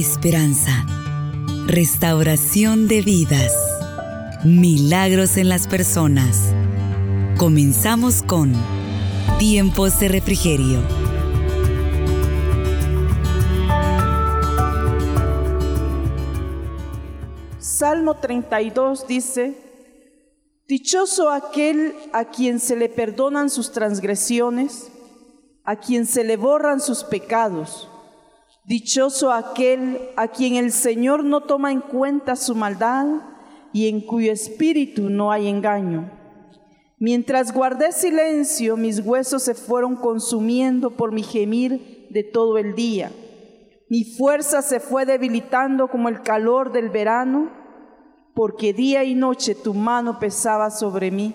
esperanza, restauración de vidas, milagros en las personas. Comenzamos con Tiempos de Refrigerio. Salmo 32 dice, Dichoso aquel a quien se le perdonan sus transgresiones, a quien se le borran sus pecados. Dichoso aquel a quien el Señor no toma en cuenta su maldad y en cuyo espíritu no hay engaño. Mientras guardé silencio, mis huesos se fueron consumiendo por mi gemir de todo el día. Mi fuerza se fue debilitando como el calor del verano, porque día y noche tu mano pesaba sobre mí.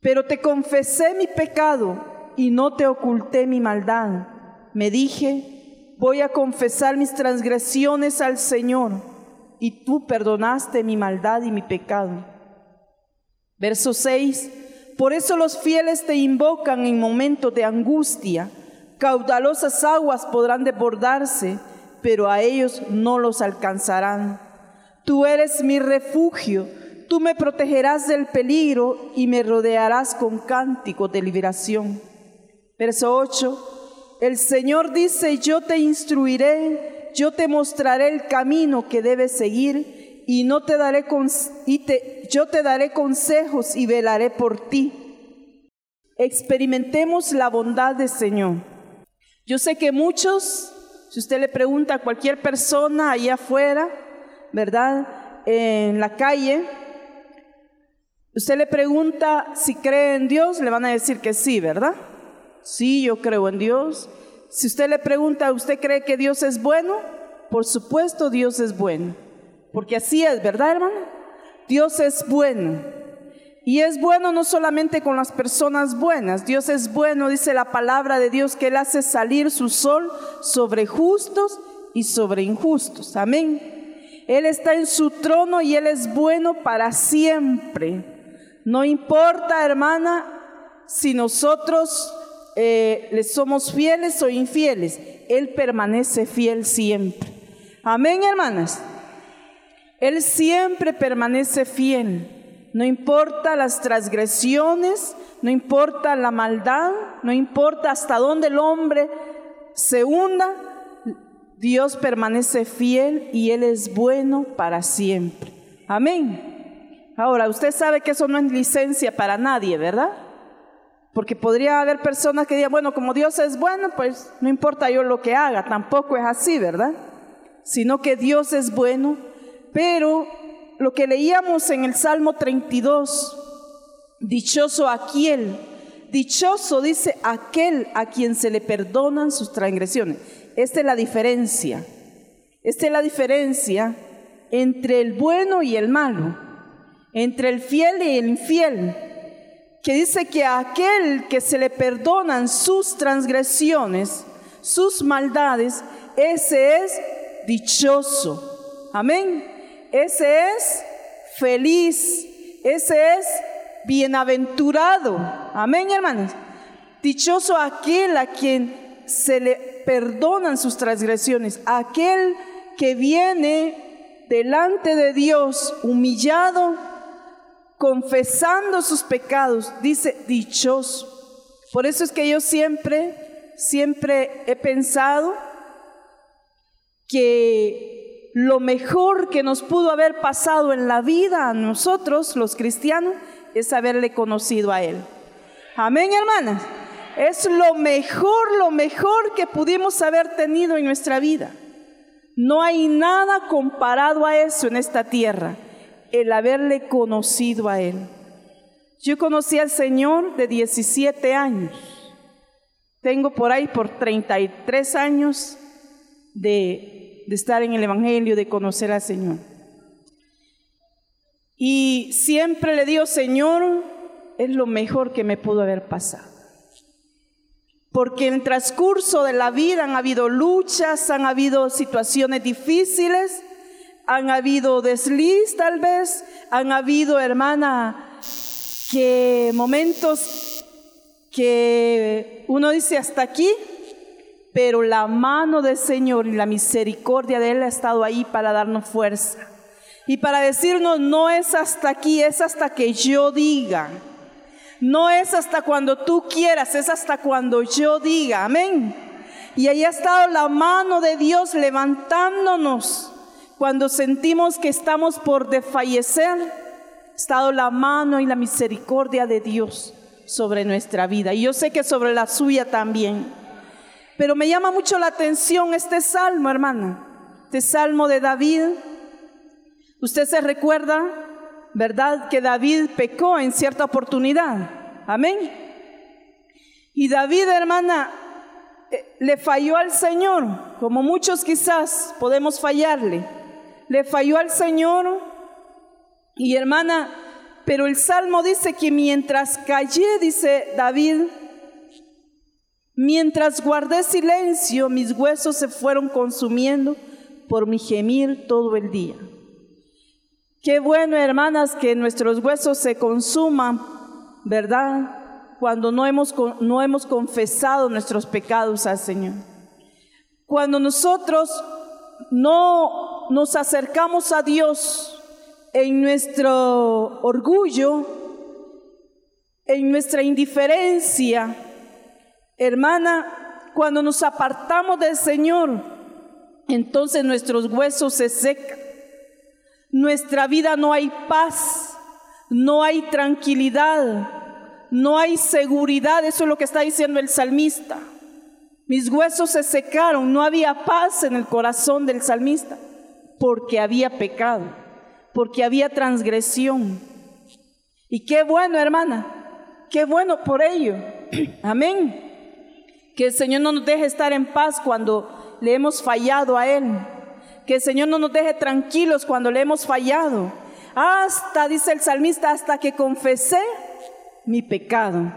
Pero te confesé mi pecado y no te oculté mi maldad. Me dije, voy a confesar mis transgresiones al Señor, y tú perdonaste mi maldad y mi pecado. Verso 6, por eso los fieles te invocan en momentos de angustia, caudalosas aguas podrán desbordarse, pero a ellos no los alcanzarán. Tú eres mi refugio, tú me protegerás del peligro y me rodearás con cánticos de liberación. Verso 8, el Señor dice, yo te instruiré, yo te mostraré el camino que debes seguir y no te daré y te, yo te daré consejos y velaré por ti. Experimentemos la bondad del Señor. Yo sé que muchos, si usted le pregunta a cualquier persona allá afuera, ¿verdad? En la calle, usted le pregunta si cree en Dios, le van a decir que sí, ¿verdad? Sí, yo creo en Dios. Si usted le pregunta, ¿usted cree que Dios es bueno? Por supuesto Dios es bueno. Porque así es, ¿verdad, hermano? Dios es bueno. Y es bueno no solamente con las personas buenas, Dios es bueno, dice la palabra de Dios, que Él hace salir su sol sobre justos y sobre injustos. Amén. Él está en su trono y Él es bueno para siempre. No importa, hermana, si nosotros eh, le somos fieles o infieles, Él permanece fiel siempre. Amén, hermanas. Él siempre permanece fiel. No importa las transgresiones, no importa la maldad, no importa hasta dónde el hombre se hunda, Dios permanece fiel y Él es bueno para siempre. Amén. Ahora, usted sabe que eso no es licencia para nadie, ¿verdad? Porque podría haber personas que digan, bueno, como Dios es bueno, pues no importa yo lo que haga, tampoco es así, ¿verdad? Sino que Dios es bueno, pero lo que leíamos en el Salmo 32, dichoso aquel, dichoso dice aquel a quien se le perdonan sus transgresiones. Esta es la diferencia, esta es la diferencia entre el bueno y el malo, entre el fiel y el infiel que dice que a aquel que se le perdonan sus transgresiones, sus maldades, ese es dichoso. Amén. Ese es feliz. Ese es bienaventurado. Amén, hermanos. Dichoso aquel a quien se le perdonan sus transgresiones, aquel que viene delante de Dios humillado confesando sus pecados, dice dichoso. Por eso es que yo siempre, siempre he pensado que lo mejor que nos pudo haber pasado en la vida a nosotros, los cristianos, es haberle conocido a Él. Amén, hermanas. Es lo mejor, lo mejor que pudimos haber tenido en nuestra vida. No hay nada comparado a eso en esta tierra el haberle conocido a Él. Yo conocí al Señor de 17 años. Tengo por ahí por 33 años de, estar en el Evangelio, de conocer al Señor. Y siempre le digo, Señor, es lo mejor que me pudo haber pasado. Porque en el transcurso de la vida han habido luchas, han habido situaciones difíciles, han habido desliz tal vez, han habido, hermana, que momentos que uno dice hasta aquí, pero la mano del Señor y la misericordia de Él ha estado ahí para darnos fuerza y para decirnos, no es hasta aquí, es hasta que yo diga. No es hasta cuando tú quieras, es hasta cuando yo diga. Amén. Y ahí ha estado la mano de Dios levantándonos cuando sentimos que estamos por desfallecer. Estado la mano y la misericordia de Dios sobre nuestra vida. Y yo sé que sobre la suya también. Pero me llama mucho la atención este salmo, hermana. Este salmo de David. Usted se recuerda, ¿verdad? Que David pecó en cierta oportunidad. Amén. Y David, hermana, eh, le falló al Señor, como muchos quizás podemos fallarle. Le falló al Señor. Y hermana, pero el Salmo dice que mientras callé, dice David, mientras guardé silencio, mis huesos se fueron consumiendo por mi gemir todo el día. Qué bueno, hermanas, que nuestros huesos se consuman, ¿verdad? Cuando no hemos, no hemos confesado nuestros pecados al Señor. Cuando nosotros no nos acercamos a Dios en nuestro orgullo, en nuestra indiferencia, hermana, cuando nos apartamos del Señor, entonces nuestros huesos se secan nuestra vida no hay paz, no hay tranquilidad, no hay seguridad. Eso es lo que está diciendo el salmista. Mis huesos se secaron, no había paz en el corazón del salmista, porque había pecado, porque había transgresión. Y qué bueno, hermana, qué bueno por ello. Amén. Que el Señor no nos deje estar en paz cuando le hemos fallado a Él. Que el Señor no nos deje tranquilos cuando le hemos fallado. Hasta, dice el salmista, hasta que confesé mi pecado.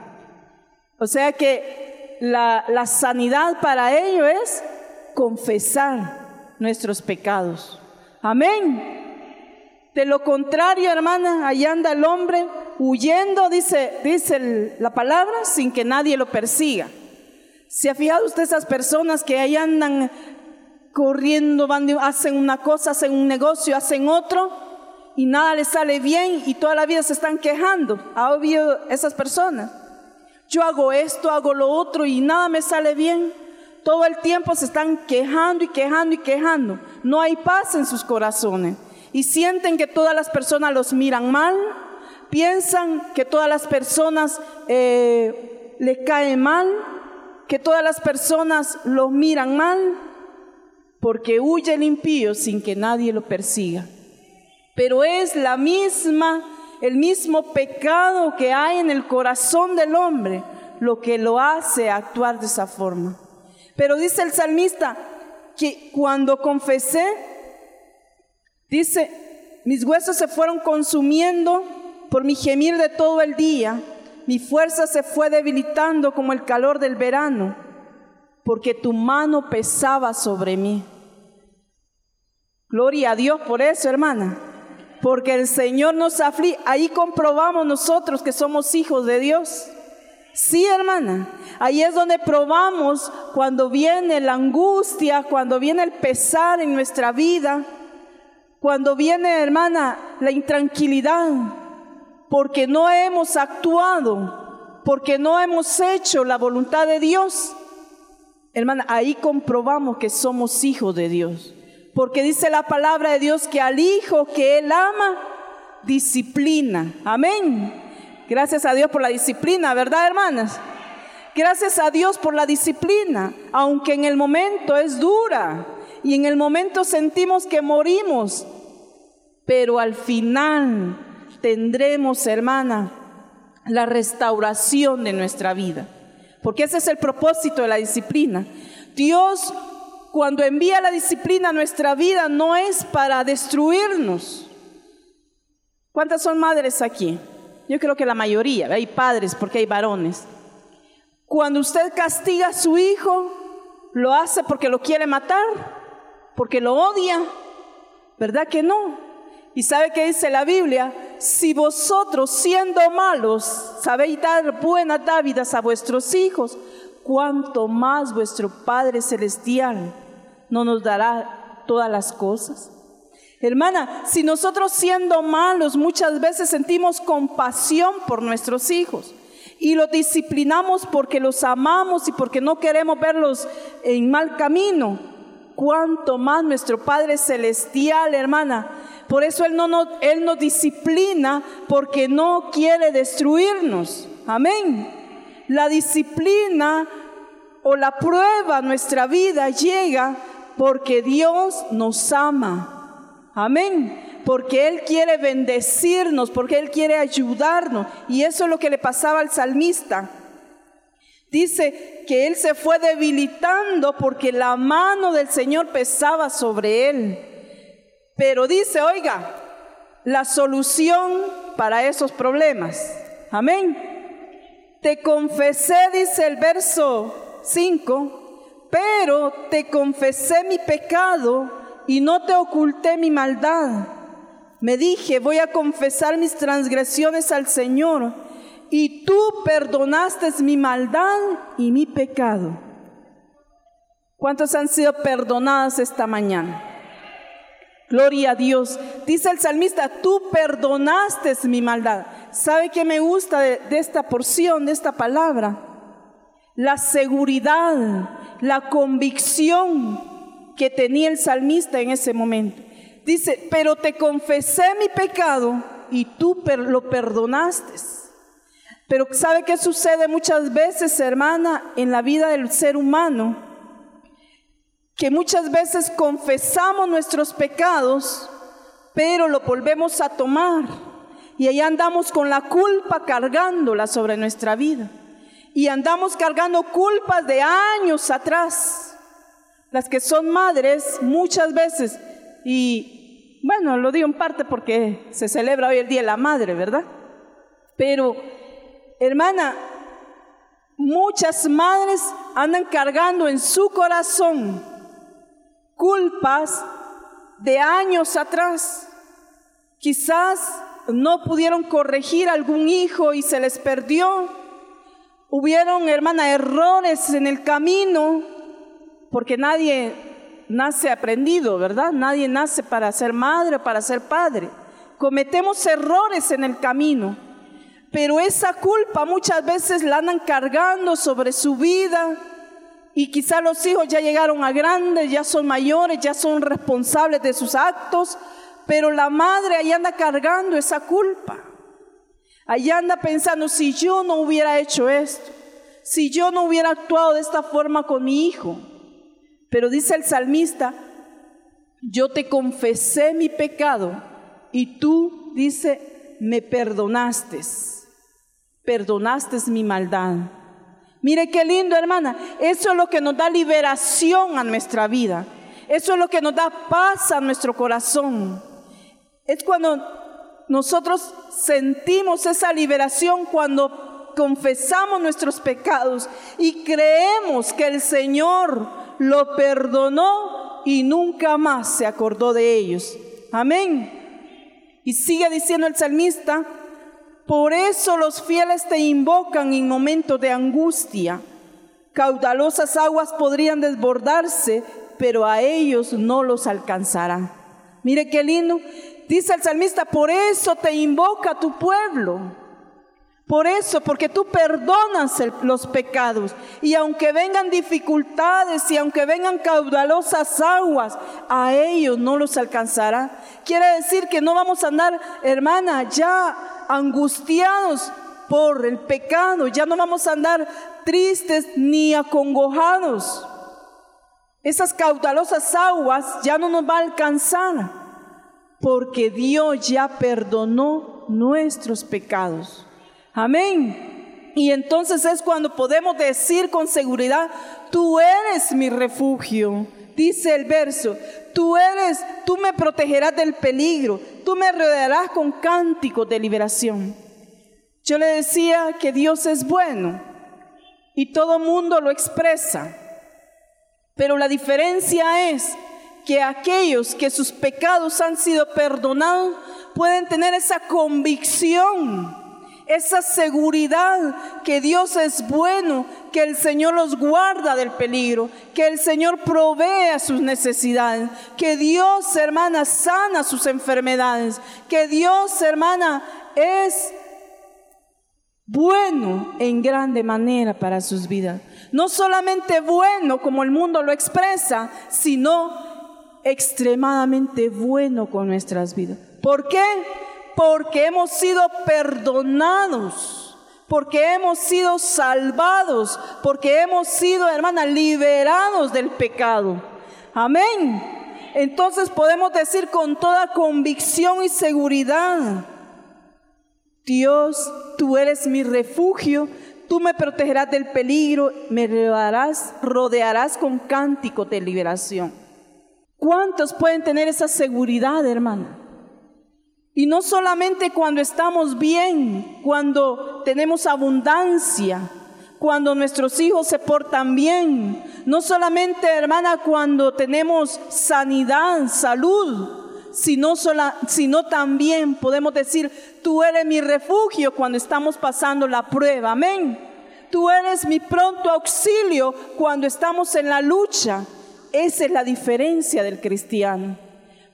O sea que la, la sanidad para ello es confesar nuestros pecados. Amén. De lo contrario, hermana, ahí anda el hombre huyendo, dice, dice la palabra, sin que nadie lo persiga. ¿Se ha fijado usted esas personas que ahí andan corriendo, van, hacen una cosa, hacen un negocio, hacen otro y nada les sale bien y toda la vida se están quejando. ¿Ha oído esas personas? Yo hago esto, hago lo otro y nada me sale bien. Todo el tiempo se están quejando y quejando y quejando. No hay paz en sus corazones. Y sienten que todas las personas los miran mal, piensan que todas las personas eh, le caen mal, que todas las personas los miran mal porque huye el impío sin que nadie lo persiga. Pero es la misma, el mismo pecado que hay en el corazón del hombre lo que lo hace actuar de esa forma. Pero dice el salmista que cuando confesé, dice, mis huesos se fueron consumiendo por mi gemir de todo el día, mi fuerza se fue debilitando como el calor del verano porque tu mano pesaba sobre mí. Gloria a Dios por eso, hermana. Porque el Señor nos aflige. Ahí comprobamos nosotros que somos hijos de Dios. Sí, hermana. Ahí es donde probamos cuando viene la angustia, cuando viene el pesar en nuestra vida, cuando viene, hermana, la intranquilidad, porque no hemos actuado, porque no hemos hecho la voluntad de Dios. Hermana, ahí comprobamos que somos hijos de Dios. Porque dice la palabra de Dios que al hijo que él ama, disciplina. Amén. Gracias a Dios por la disciplina, ¿verdad, hermanas? Gracias a Dios por la disciplina, aunque en el momento es dura y en el momento sentimos que morimos, pero al final tendremos, hermana, la restauración de nuestra vida. Porque ese es el propósito de la disciplina. Dios cuando envía la disciplina a nuestra vida no es para destruirnos. ¿Cuántas son madres aquí? Yo creo que la mayoría, hay padres porque hay varones. Cuando usted castiga a su hijo, lo hace porque lo quiere matar, porque lo odia, ¿verdad que no? Y sabe que dice la Biblia, si vosotros siendo malos sabéis dar buenas dávidas a vuestros hijos, cuánto más vuestro Padre Celestial no nos dará todas las cosas. Hermana, si nosotros siendo malos muchas veces sentimos compasión por nuestros hijos y los disciplinamos porque los amamos y porque no queremos verlos en mal camino, cuánto más nuestro Padre Celestial, hermana. Por eso Él, no Él nos disciplina porque no quiere destruirnos. Amén. La disciplina o la prueba nuestra vida llega porque Dios nos ama. Amén. Porque Él quiere bendecirnos, porque Él quiere ayudarnos. Y eso es lo que le pasaba al salmista. Dice que Él se fue debilitando porque la mano del Señor pesaba sobre Él. Pero dice, oiga, la solución para esos problemas. Amén. Te confesé, dice el verso 5, pero te confesé mi pecado y no te oculté mi maldad. Me dije, voy a confesar mis transgresiones al Señor, y tú perdonaste mi maldad y mi pecado. ¿Cuántos han sido perdonados esta mañana? Gloria a Dios. Dice el salmista, tú perdonaste mi maldad. ¿Sabe qué me gusta de, de esta porción, de esta palabra? La seguridad, la convicción que tenía el salmista en ese momento. Dice, pero te confesé mi pecado y tú lo perdonaste. Pero ¿sabe qué sucede muchas veces, hermana, en la vida del ser humano? Que muchas veces confesamos nuestros pecados, pero lo volvemos a tomar. Y ahí andamos con la culpa cargándola sobre nuestra vida. Y andamos cargando culpas de años atrás las que son madres muchas veces, y bueno, lo digo en parte porque se celebra hoy el Día de la Madre, ¿verdad? Pero, hermana, muchas madres andan cargando en su corazón culpas de años atrás. Quizás no pudieron corregir algún hijo y se les perdió. Hubieron, hermana, errores en el camino porque nadie nace aprendido, ¿verdad? Nadie nace para ser madre para ser padre. Cometemos errores en el camino, pero esa culpa muchas veces la andan cargando sobre su vida y quizá los hijos ya llegaron a grandes, ya son mayores, ya son responsables de sus actos, pero la madre ahí anda cargando esa culpa. Ahí anda pensando, si yo no hubiera hecho esto, si yo no hubiera actuado de esta forma con mi hijo, pero dice el salmista, yo te confesé mi pecado y tú, dice, me perdonaste, perdonaste mi maldad. Mire qué lindo, hermana. Eso es lo que nos da liberación a nuestra vida. Eso es lo que nos da paz a nuestro corazón. Es cuando nosotros sentimos esa liberación cuando confesamos nuestros pecados y creemos que el Señor lo perdonó y nunca más se acordó de ellos. Amén. Y sigue diciendo el salmista, por eso los fieles te invocan en momentos de angustia. Caudalosas aguas podrían desbordarse, pero a ellos no los alcanzará. Mire qué lindo. Dice el salmista, por eso te invoca tu pueblo. Por eso, porque tú perdonas los pecados. Y aunque vengan dificultades y aunque vengan caudalosas aguas, a ellos no los alcanzará. Quiere decir que no vamos a andar, hermana, ya angustiados por el pecado. Ya no vamos a andar tristes ni acongojados. Esas caudalosas aguas ya no nos va a alcanzar. Porque Dios ya perdonó nuestros pecados. Amén. Y entonces es cuando podemos decir con seguridad, tú eres mi refugio. Dice el verso, tú eres, tú me protegerás del peligro, tú me rodearás con cánticos de liberación. Yo le decía que Dios es bueno y todo mundo lo expresa, pero la diferencia es que aquellos que sus pecados han sido perdonados pueden tener esa convicción esa seguridad que Dios es bueno, que el Señor los guarda del peligro, que el Señor provee a sus necesidades, que Dios, hermana, sana sus enfermedades, que Dios, hermana, es bueno en grande manera para sus vidas. No solamente bueno como el mundo lo expresa, sino extremadamente bueno con nuestras vidas. ¿Por qué? Porque hemos sido perdonados, porque hemos sido salvados, porque hemos sido, hermana, liberados del pecado. Amén. Entonces podemos decir con toda convicción y seguridad, Dios, tú eres mi refugio, tú me protegerás del peligro, me rodearás, rodearás con cántico de liberación. ¿Cuántos pueden tener esa seguridad, hermana? Y no solamente cuando estamos bien, cuando tenemos abundancia, cuando nuestros hijos se portan bien, no solamente, hermana, cuando tenemos sanidad, salud, sino, sino también podemos decir, tú eres mi refugio cuando estamos pasando la prueba. Amén. Tú eres mi pronto auxilio cuando estamos en la lucha. Esa es la diferencia del cristiano.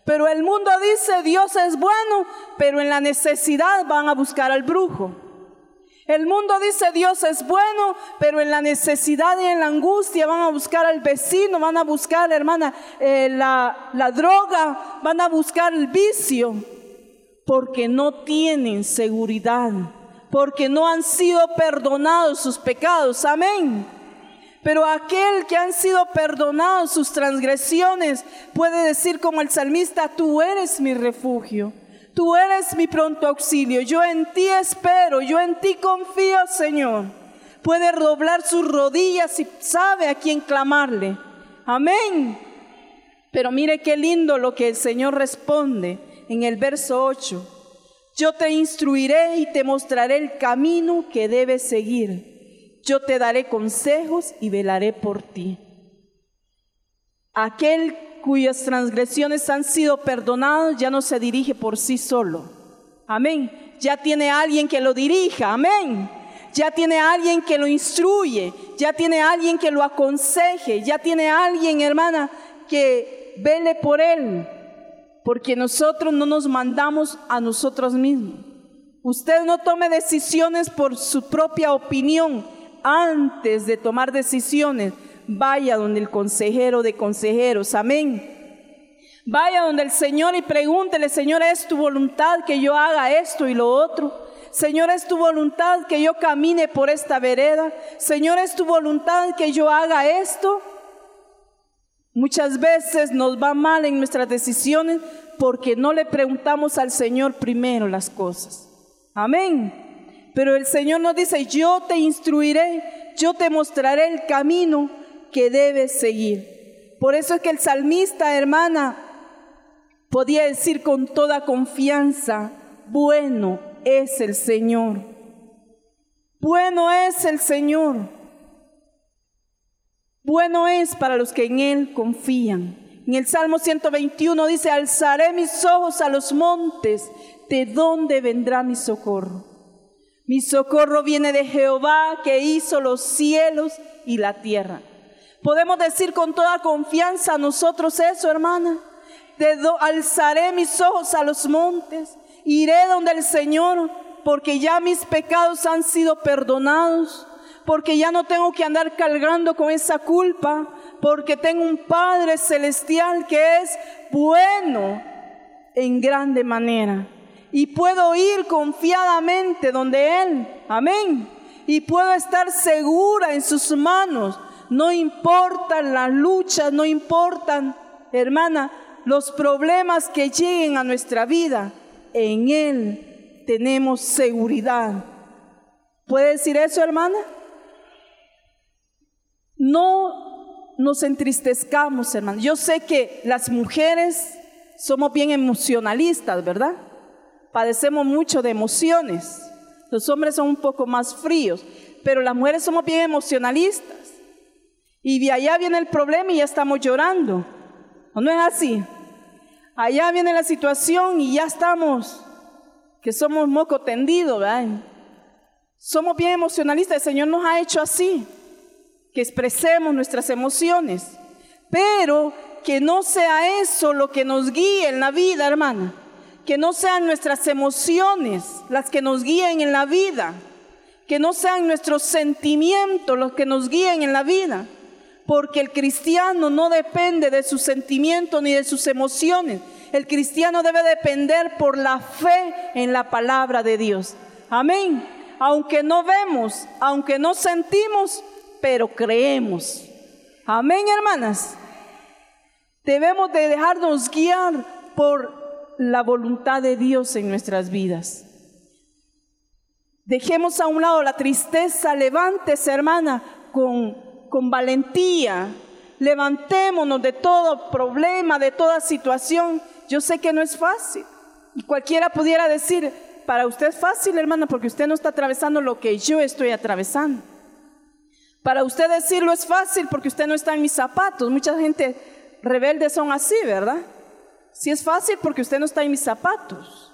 Pero el mundo dice, Dios es bueno, pero en la necesidad van a buscar al brujo. El mundo dice Dios es bueno, pero en la necesidad y en la angustia van a buscar al vecino, van a buscar, hermana, eh, la, la droga, van a buscar el vicio, porque no tienen seguridad, porque no han sido perdonados sus pecados. Amén. Pero aquel que han sido perdonados sus transgresiones puede decir como el salmista, tú eres mi refugio. Tú eres mi pronto auxilio, yo en ti espero, yo en ti confío, Señor. Puede doblar sus rodillas y sabe a quién clamarle. Amén. Pero mire qué lindo lo que el Señor responde en el verso 8. Yo te instruiré y te mostraré el camino que debes seguir. Yo te daré consejos y velaré por ti. Aquel cuyas transgresiones han sido perdonadas ya no se dirige por sí solo. Amén. Ya tiene alguien que lo dirija. Amén. Ya tiene alguien que lo instruye. Ya tiene alguien que lo aconseje. Ya tiene alguien, hermana, que vele por él. Porque nosotros no nos mandamos a nosotros mismos. Usted no tome decisiones por su propia opinión antes de tomar decisiones vaya donde el consejero de consejeros, amén. Vaya donde el Señor y pregúntele, Señor, ¿es tu voluntad que yo haga esto y lo otro? Señor, ¿es tu voluntad que yo camine por esta vereda? Señor, ¿es tu voluntad que yo haga esto? Muchas veces nos va mal en nuestras decisiones porque no le preguntamos al Señor primero las cosas. Amén. Pero el Señor nos dice, yo te instruiré, yo te mostraré el camino que debes seguir. Por eso es que el salmista, hermana, podía decir con toda confianza, bueno es el Señor. Bueno es el Señor. Bueno es para los que en Él confían. En el Salmo 121 dice, alzaré mis ojos a los montes, ¿de dónde vendrá mi socorro? Mi socorro viene de Jehová que hizo los cielos y la tierra. Podemos decir con toda confianza a nosotros eso, hermana. alzaré mis ojos a los montes, iré donde el Señor, porque ya mis pecados han sido perdonados, porque ya no tengo que andar cargando con esa culpa, porque tengo un Padre celestial que es bueno en grande manera. Y puedo ir confiadamente donde Él, amén. Y puedo estar segura en sus manos no importan las luchas, no importan, hermana, los problemas que lleguen a nuestra vida, en Él tenemos seguridad. ¿Puede decir eso, hermana? No nos entristezcamos, hermana. Yo sé que las mujeres somos bien emocionalistas, ¿verdad? Padecemos mucho de emociones. Los hombres son un poco más fríos, pero las mujeres somos bien emocionalistas. Y de allá viene el problema y ya estamos llorando. ¿O no es así? Allá viene la situación y ya estamos, que somos moco tendido. Somos bien emocionalistas, el Señor nos ha hecho así, que expresemos nuestras emociones, pero que no sea eso lo que nos guíe en la vida, hermana, que no sean nuestras emociones las que nos guíen en la vida, que no sean nuestros sentimientos los que nos guíen en la vida, porque el cristiano no depende de sus sentimientos ni de sus emociones, el cristiano debe depender por la fe en la palabra de Dios. Amén aunque no vemos, aunque no sentimos, pero creemos. Amén, hermanas. Debemos de dejarnos guiar por la voluntad de Dios en nuestras vidas. Dejemos a un lado la tristeza, levántese, hermana, con, con valentía. Levantémonos de todo problema, de toda situación. Yo sé que no es fácil. Y cualquiera pudiera decir, para usted es fácil, hermana, porque usted no está atravesando lo que yo estoy atravesando. Para usted decirlo es fácil porque usted no está en mis zapatos. Mucha gente rebelde son así, ¿verdad? Si es fácil porque usted no está en mis zapatos.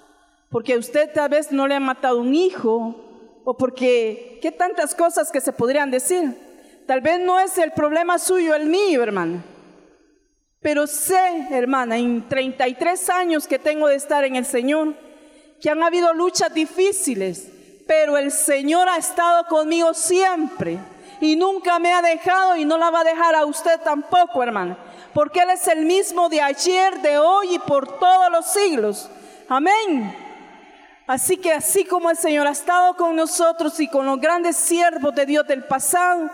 Porque usted tal vez no le ha matado un hijo. O porque, ¿qué tantas cosas que se podrían decir? Tal vez no es el problema suyo el mío, hermana. Pero sé, hermana, en 33 años que tengo de estar en el Señor, que han habido luchas difíciles, pero el Señor ha estado conmigo siempre y nunca me ha dejado y no la va a dejar a usted tampoco, hermana, porque Él es el mismo de ayer, de hoy y por todos los siglos. Amén. Así que así como el Señor ha estado con nosotros y con los grandes siervos de Dios del pasado,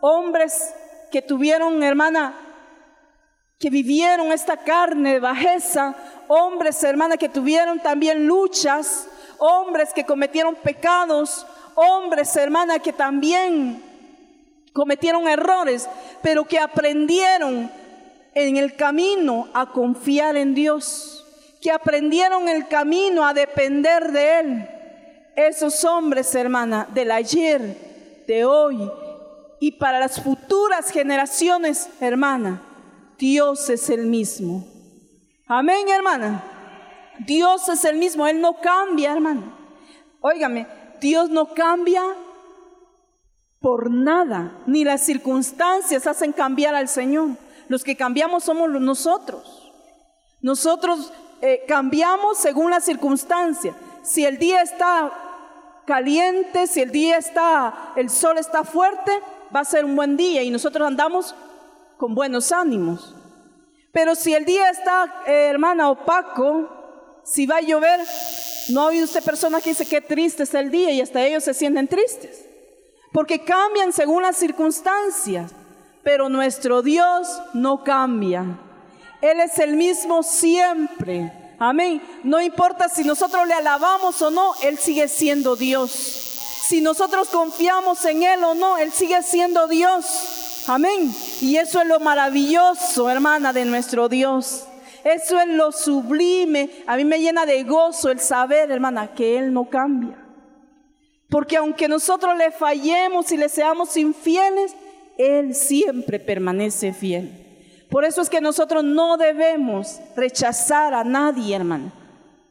hombres que tuvieron, hermana, que vivieron esta carne de bajeza, hombres, hermana, que tuvieron también luchas, hombres que cometieron pecados, hombres, hermana, que también cometieron errores, pero que aprendieron en el camino a confiar en Dios, que aprendieron el camino a depender de Él. Esos hombres, hermana, del ayer, de hoy y para las futuras generaciones, hermana, Dios es el mismo. Amén, hermana. Dios es el mismo, Él no cambia, hermana. Óigame, Dios no cambia por nada, ni las circunstancias hacen cambiar al Señor. Los que cambiamos somos nosotros. Nosotros eh, cambiamos según las circunstancias. Si el día está caliente, si el día está, el sol está fuerte, va a ser un buen día y nosotros andamos con buenos ánimos. Pero si el día está, eh, hermana, opaco, si va a llover, no ha oído usted personas que dice que triste es el día y hasta ellos se sienten tristes. Porque cambian según las circunstancias. Pero nuestro Dios no cambia. Él es el mismo siempre. Amén. No importa si nosotros le alabamos o no, Él sigue siendo Dios. Si nosotros confiamos en Él o no, Él sigue siendo Dios. Amén. Y eso es lo maravilloso, hermana, de nuestro Dios. Eso es lo sublime. A mí me llena de gozo el saber, hermana, que Él no cambia. Porque aunque nosotros le fallemos y le seamos infieles, Él siempre permanece fiel. Por eso es que nosotros no debemos rechazar a nadie, hermana.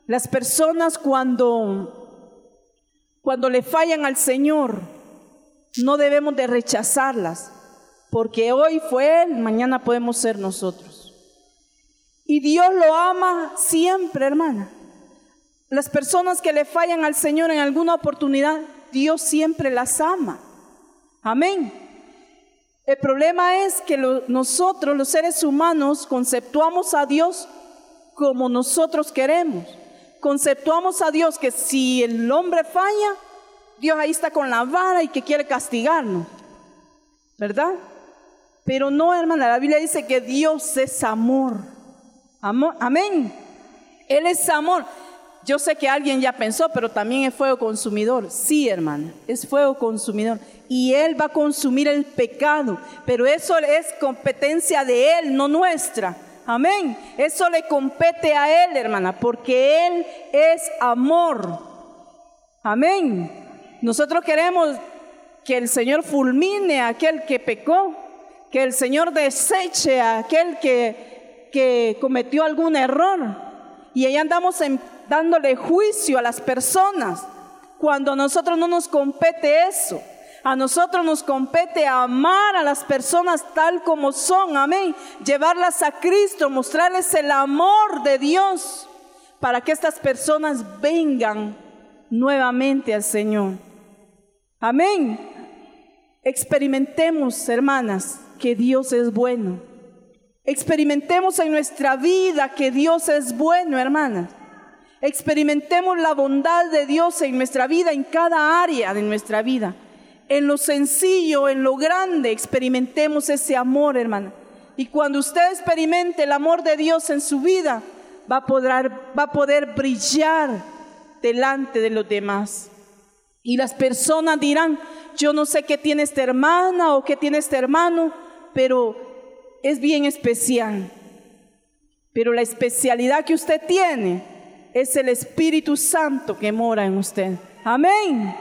Las personas cuando, cuando le fallan al Señor, no debemos de rechazarlas porque hoy fue Él, mañana podemos ser nosotros. Y Dios lo ama siempre, hermana. Las personas que le fallan al Señor en alguna oportunidad, Dios siempre las ama. Amén. El problema es que nosotros, los seres humanos, conceptuamos a Dios como nosotros queremos. Conceptuamos a Dios que si el hombre falla, Dios ahí está con la vara y que quiere castigarnos. ¿Verdad? Pero no, hermana, la Biblia dice que Dios es amor. amor. Amén. Él es amor. Yo sé que alguien ya pensó, pero también es fuego consumidor. Sí, hermana, es fuego consumidor. Y Él va a consumir el pecado. Pero eso es competencia de Él, no nuestra. Amén. Eso le compete a Él, hermana, porque Él es amor. Amén. Nosotros queremos que el Señor fulmine a aquel que pecó, que el Señor deseche a aquel que, que cometió algún error. Y ahí andamos dándole juicio a las personas. cuando a nosotros no nos compete eso. A nosotros nos compete amar a las personas tal como son, amén. Llevarlas a Cristo, mostrarles el amor de Dios para que estas personas vengan nuevamente al Señor. Amén. Experimentemos, hermanas, que Dios es bueno. Experimentemos en nuestra vida que Dios es bueno, hermanas. Experimentemos la bondad de Dios en nuestra vida, en cada área de nuestra vida en lo sencillo, en lo grande, experimentemos ese amor, hermana. Y cuando usted experimente el amor de Dios en su vida, va a poder, brillar delante de los demás. Y las personas dirán, yo no sé qué tiene esta hermana o qué tiene este hermano, pero es bien especial. Pero la especialidad que usted tiene es el Espíritu Santo que mora en usted. Amén.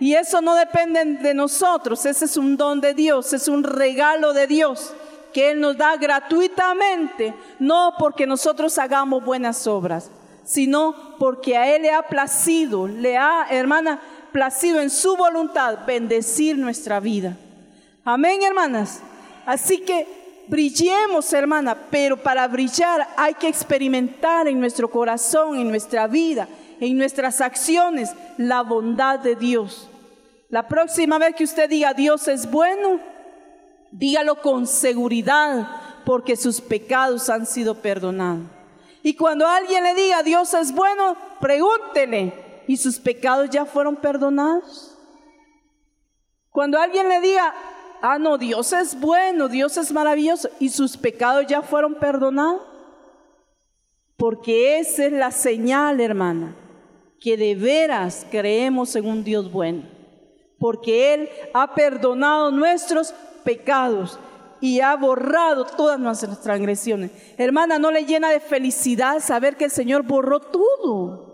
Y eso no depende de nosotros, ese es un don de Dios, es un regalo de Dios que Él nos da gratuitamente, no porque nosotros hagamos buenas obras, sino porque a Él le ha placido, le ha, hermana, placido en su voluntad bendecir nuestra vida. Amén, hermanas. Así que brillemos, hermana, pero para brillar hay que experimentar en nuestro corazón, en nuestra vida, en nuestras acciones la bondad de Dios. La próxima vez que usted diga Dios es bueno, dígalo con seguridad porque sus pecados han sido perdonados. Y cuando alguien le diga Dios es bueno, pregúntele, ¿y sus pecados ya fueron perdonados? Cuando alguien le diga, ah, no, Dios es bueno, Dios es maravilloso, ¿y sus pecados ya fueron perdonados? Porque esa es la señal, hermana que de veras creemos en un Dios bueno, porque Él ha perdonado nuestros pecados y ha borrado todas nuestras transgresiones. Hermana, ¿no le llena de felicidad saber que el Señor borró todo?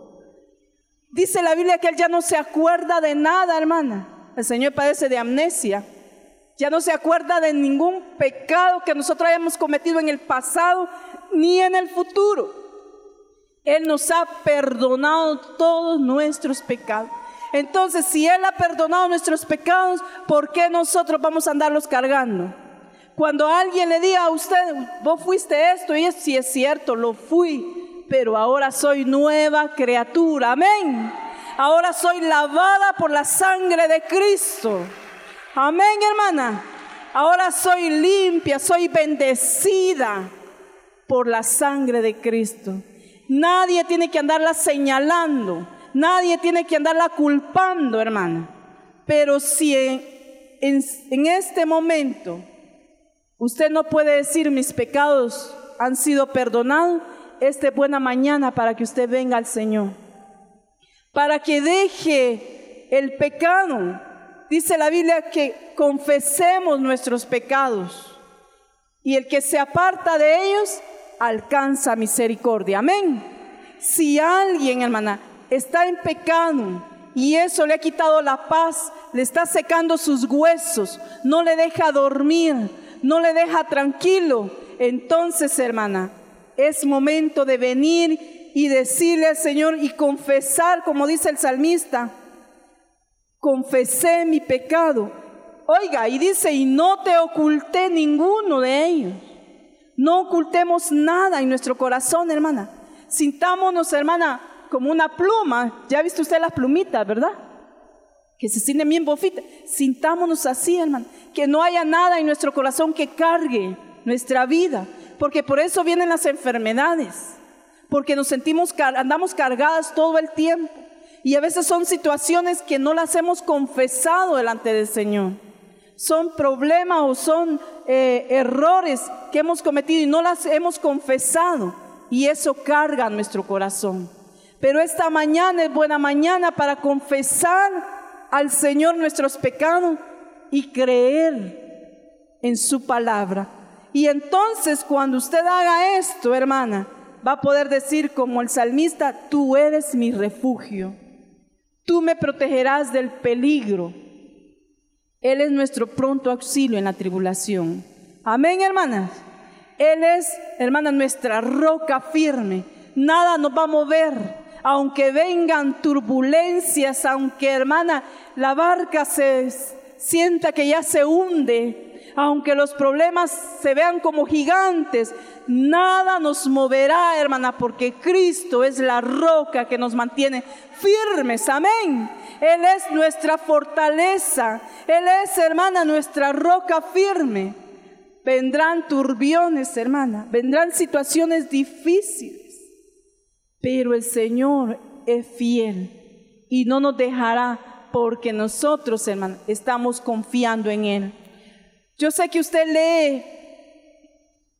Dice la Biblia que Él ya no se acuerda de nada, hermana. El Señor padece de amnesia. Ya no se acuerda de ningún pecado que nosotros hayamos cometido en el pasado ni en el futuro. Él nos ha perdonado todos nuestros pecados. Entonces, si Él ha perdonado nuestros pecados, ¿por qué nosotros vamos a andarlos cargando? Cuando alguien le diga a usted, vos fuiste esto, y si es cierto, lo fui, pero ahora soy nueva criatura. Amén. Ahora soy lavada por la sangre de Cristo. Amén, hermana. Ahora soy limpia, soy bendecida por la sangre de Cristo. Nadie tiene que andarla señalando, nadie tiene que andarla culpando, hermana. Pero si en, este momento usted no puede decir mis pecados han sido perdonados, esta es buena mañana para que usted venga al Señor. Para que deje el pecado. Dice la Biblia que confesemos nuestros pecados. Y el que se aparta de ellos alcanza misericordia. Amén. Si alguien, hermana, está en pecado y eso le ha quitado la paz, le está secando sus huesos, no le deja dormir, no le deja tranquilo, entonces, hermana, es momento de venir y decirle al Señor y confesar, como dice el salmista, confesé mi pecado. Oiga, y dice, y no te oculté ninguno de ellos. No ocultemos nada en nuestro corazón, hermana. Sintámonos, hermana, como una pluma. Ya ha visto usted las plumitas, ¿verdad? Que se sienten bien bofitas. Sintámonos así, hermana. Que no haya nada en nuestro corazón que cargue nuestra vida. Porque por eso vienen las enfermedades. Porque nos sentimos, andamos cargadas todo el tiempo. Y a veces son situaciones que no las hemos confesado delante del Señor son problemas o son eh, errores que hemos cometido y no las hemos confesado y eso carga nuestro corazón. Pero esta mañana es buena mañana para confesar al Señor nuestros pecados y creer en su palabra. Y entonces cuando usted haga esto, hermana, va a poder decir como el salmista, tú eres mi refugio, tú me protegerás del peligro él es nuestro pronto auxilio en la tribulación. Amén, hermanas. Él es, hermana, nuestra roca firme. Nada nos va a mover. aunque vengan turbulencias, aunque hermana, la barca se sienta que ya se hunde, aunque los problemas se vean como gigantes, nada nos moverá, hermana, porque Cristo es la roca que nos mantiene firmes. Amén. Él es nuestra fortaleza. Él es, hermana, nuestra roca firme. Vendrán turbiones, hermana. Vendrán situaciones difíciles. Pero el Señor es fiel y no nos dejará porque nosotros, hermana, estamos confiando en Él. Yo sé que usted lee,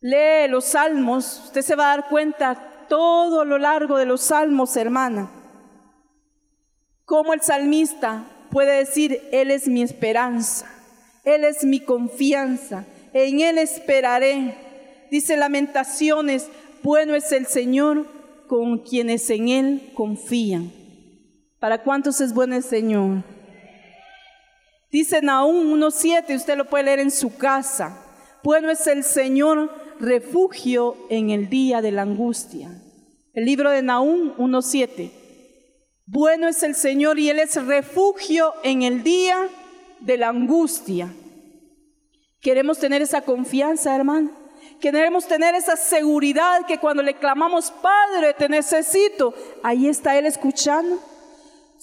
lee los salmos, usted se va a dar cuenta todo lo largo de los salmos, hermana como el salmista puede decir, Él es mi esperanza, Él es mi confianza, en Él esperaré. Dice Lamentaciones, bueno es el Señor con quienes en Él confían. ¿Para cuántos es bueno el Señor? Dice Nahum 1.7, usted lo puede leer en su casa. Bueno es el Señor refugio en el día de la angustia. El libro de Nahum 1.7. Bueno es el Señor y Él es refugio en el día de la angustia. Queremos tener esa confianza, hermano. Queremos tener esa seguridad que cuando le clamamos, Padre, te necesito, ahí está Él escuchando.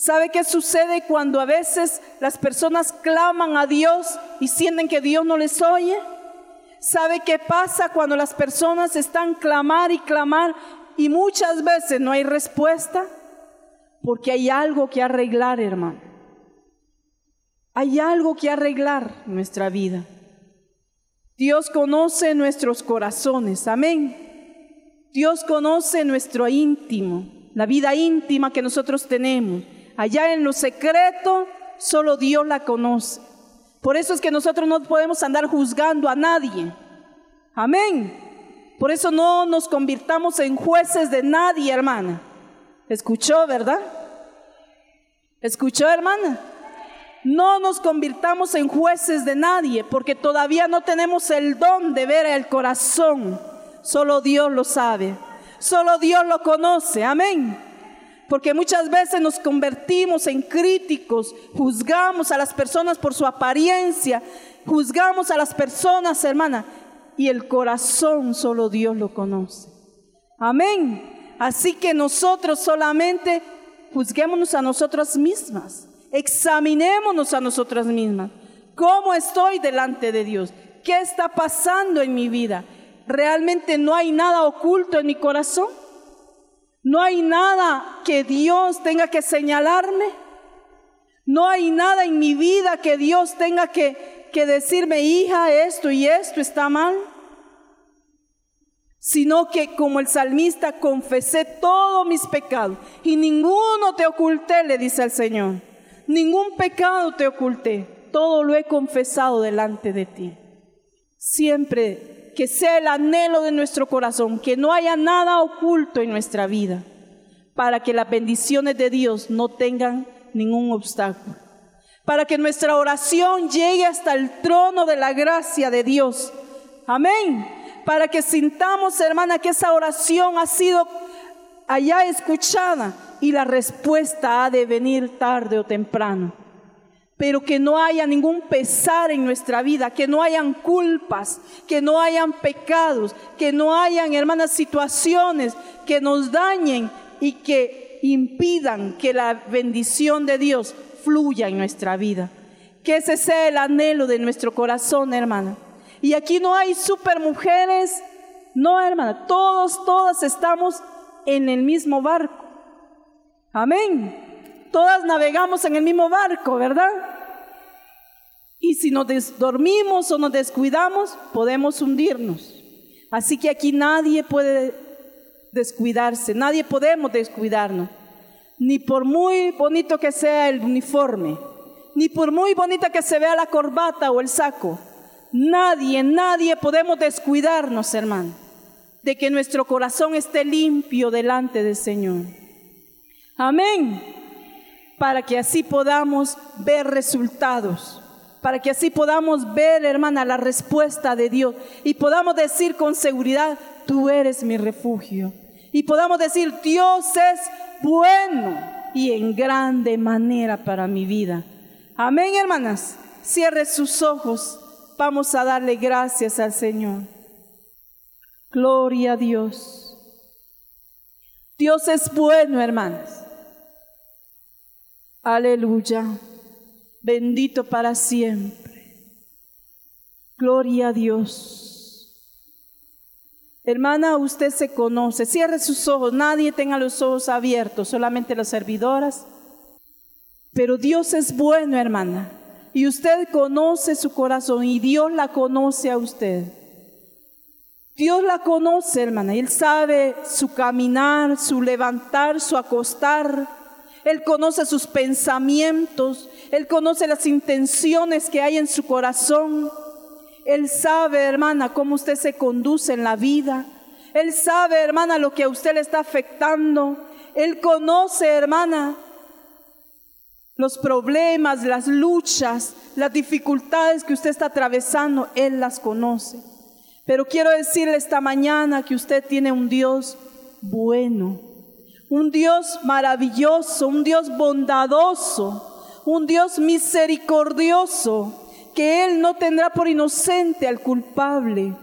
¿Sabe qué sucede cuando a veces las personas claman a Dios y sienten que Dios no les oye? ¿Sabe qué pasa cuando las personas están clamar y clamar y muchas veces no hay respuesta? Porque hay algo que arreglar, hermano. Hay algo que arreglar en nuestra vida. Dios conoce nuestros corazones, amén. Dios conoce nuestro íntimo, la vida íntima que nosotros tenemos. Allá en lo secreto, solo Dios la conoce. Por eso es que nosotros no podemos andar juzgando a nadie. Amén. Por eso no nos convirtamos en jueces de nadie, hermana. ¿Escuchó, verdad? ¿Escuchó, hermana? No nos convirtamos en jueces de nadie porque todavía no tenemos el don de ver el corazón. Solo Dios lo sabe. Solo Dios lo conoce. Amén. Porque muchas veces nos convertimos en críticos, juzgamos a las personas por su apariencia, juzgamos a las personas, hermana, y el corazón solo Dios lo conoce. Amén. Así que nosotros solamente juzguémonos a nosotras mismas, examinémonos a nosotras mismas. ¿Cómo estoy delante de Dios? ¿Qué está pasando en mi vida? ¿Realmente no hay nada oculto en mi corazón? ¿No hay nada que Dios tenga que señalarme? ¿No hay nada en mi vida que Dios tenga que, que decirme, hija, esto y esto está mal? sino que como el salmista confesé todos mis pecados y ninguno te oculté, le dice el Señor. Ningún pecado te oculté, todo lo he confesado delante de ti. Siempre que sea el anhelo de nuestro corazón, que no haya nada oculto en nuestra vida, para que las bendiciones de Dios no tengan ningún obstáculo, para que nuestra oración llegue hasta el trono de la gracia de Dios. Amén para que sintamos, hermana, que esa oración ha sido allá escuchada y la respuesta ha de venir tarde o temprano. Pero que no haya ningún pesar en nuestra vida, que no hayan culpas, que no hayan pecados, que no hayan, hermanas, situaciones que nos dañen y que impidan que la bendición de Dios fluya en nuestra vida. Que ese sea el anhelo de nuestro corazón, hermana. Y aquí no hay super mujeres, no hermana, todos, todas estamos en el mismo barco. Amén. Todas navegamos en el mismo barco, ¿verdad? Y si nos dormimos o nos descuidamos, podemos hundirnos. Así que aquí nadie puede descuidarse, nadie podemos descuidarnos. Ni por muy bonito que sea el uniforme, ni por muy bonita que se vea la corbata o el saco. Nadie, nadie podemos descuidarnos, hermano, de que nuestro corazón esté limpio delante del Señor. Amén. Para que así podamos ver resultados, para que así podamos ver, hermana, la respuesta de Dios y podamos decir con seguridad, tú eres mi refugio. Y podamos decir, Dios es bueno y en grande manera para mi vida. Amén, hermanas. Cierre sus ojos. Vamos a darle gracias al Señor. Gloria a Dios. Dios es bueno, hermanas. Aleluya. Bendito para siempre. Gloria a Dios. Hermana, usted se conoce. Cierre sus ojos. Nadie tenga los ojos abiertos, solamente las servidoras. Pero Dios es bueno, hermana. Y usted conoce su corazón y Dios la conoce a usted. Dios la conoce, hermana, Él sabe su caminar, su levantar, su acostar. Él conoce sus pensamientos, Él conoce las intenciones que hay en su corazón. Él sabe, hermana, cómo usted se conduce en la vida. Él sabe, hermana, lo que a usted le está afectando. Él conoce, hermana, los problemas, las luchas, las dificultades que usted está atravesando. Él las conoce. Pero quiero decirle esta mañana que usted tiene un Dios bueno, un Dios maravilloso, un Dios bondadoso, un Dios misericordioso que Él no tendrá por inocente al culpable.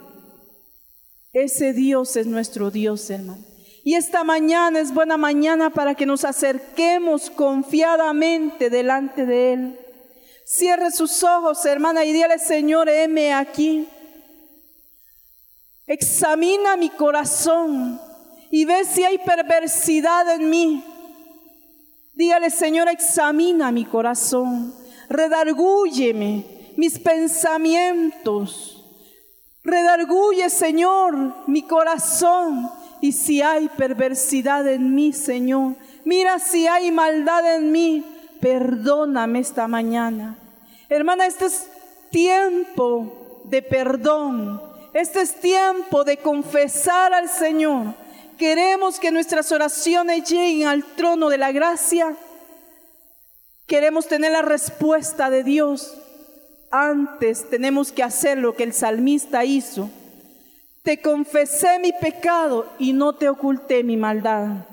Ese Dios es nuestro Dios, hermano. Y esta mañana es buena mañana para que nos acerquemos confiadamente delante de Él. Cierre sus ojos, hermana, y dígale, Señor, heme aquí. Examina mi corazón y ve si hay perversidad en mí. Dígale, Señor, examina mi corazón, redargúyeme mis pensamientos. Redarguye, Señor, mi corazón. Y si hay perversidad en mí, Señor, mira si hay maldad en mí, perdóname esta mañana. Hermana, este es tiempo de perdón. Este es tiempo de confesar al Señor. Queremos que nuestras oraciones lleguen al trono de la gracia. Queremos tener la respuesta de Dios antes tenemos que hacer lo que el salmista hizo. Te confesé mi pecado y no te oculté mi maldad.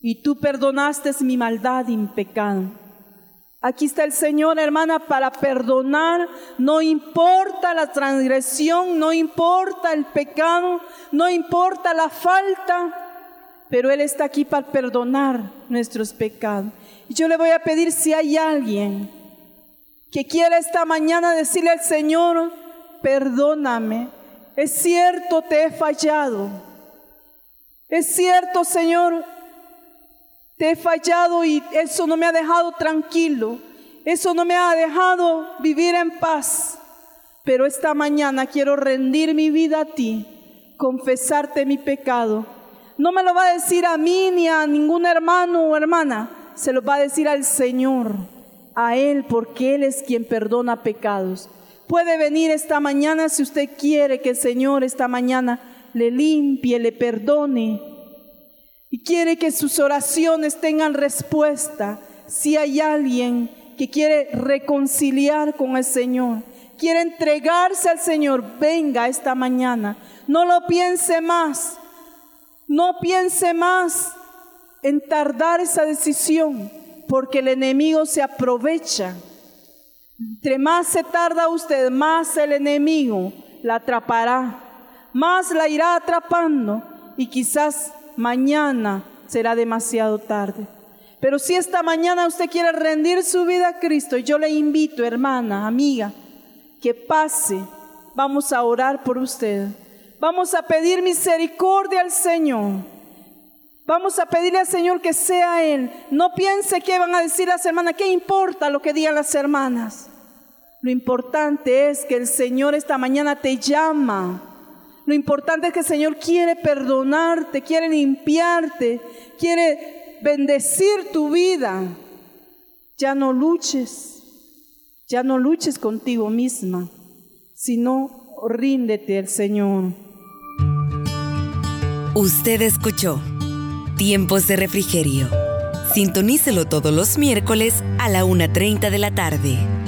Y tú perdonaste mi maldad y mi pecado. Aquí está el Señor, hermana, para perdonar. No importa la transgresión, no importa el pecado, no importa la falta, pero Él está aquí para perdonar nuestros pecados. Y yo le voy a pedir si hay alguien que quiera esta mañana decirle al Señor, perdóname, es cierto, te he fallado. Es cierto, Señor, he fallado y eso no me ha dejado tranquilo. Eso no me ha dejado vivir en paz. Pero esta mañana quiero rendir mi vida a ti, confesarte mi pecado. No me lo va a decir a mí ni a ningún hermano o hermana, se lo va a decir al Señor a Él porque Él es quien perdona pecados. Puede venir esta mañana si usted quiere que el Señor esta mañana le limpie, le perdone y quiere que sus oraciones tengan respuesta. Si hay alguien que quiere reconciliar con el Señor, quiere entregarse al Señor, venga esta mañana. No lo piense más. No piense más en tardar esa decisión porque el enemigo se aprovecha. Entre más se tarda usted, más el enemigo la atrapará, más la irá atrapando y quizás mañana será demasiado tarde. Pero si esta mañana usted quiere rendir su vida a Cristo, yo le invito, hermana, amiga, que pase. Vamos a orar por usted. Vamos a pedir misericordia al Señor. Vamos a pedirle al Señor que sea Él. No piense que van a decir las hermanas, ¿qué importa lo que digan las hermanas? Lo importante es que el Señor esta mañana te llama. Lo importante es que el Señor quiere perdonarte, quiere limpiarte, quiere bendecir tu vida. Ya no luches, ya no luches contigo misma, sino ríndete al Señor. Usted escuchó Tiempos de Refrigerio. Sintonícelo todos los miércoles a la 1.30 de la tarde.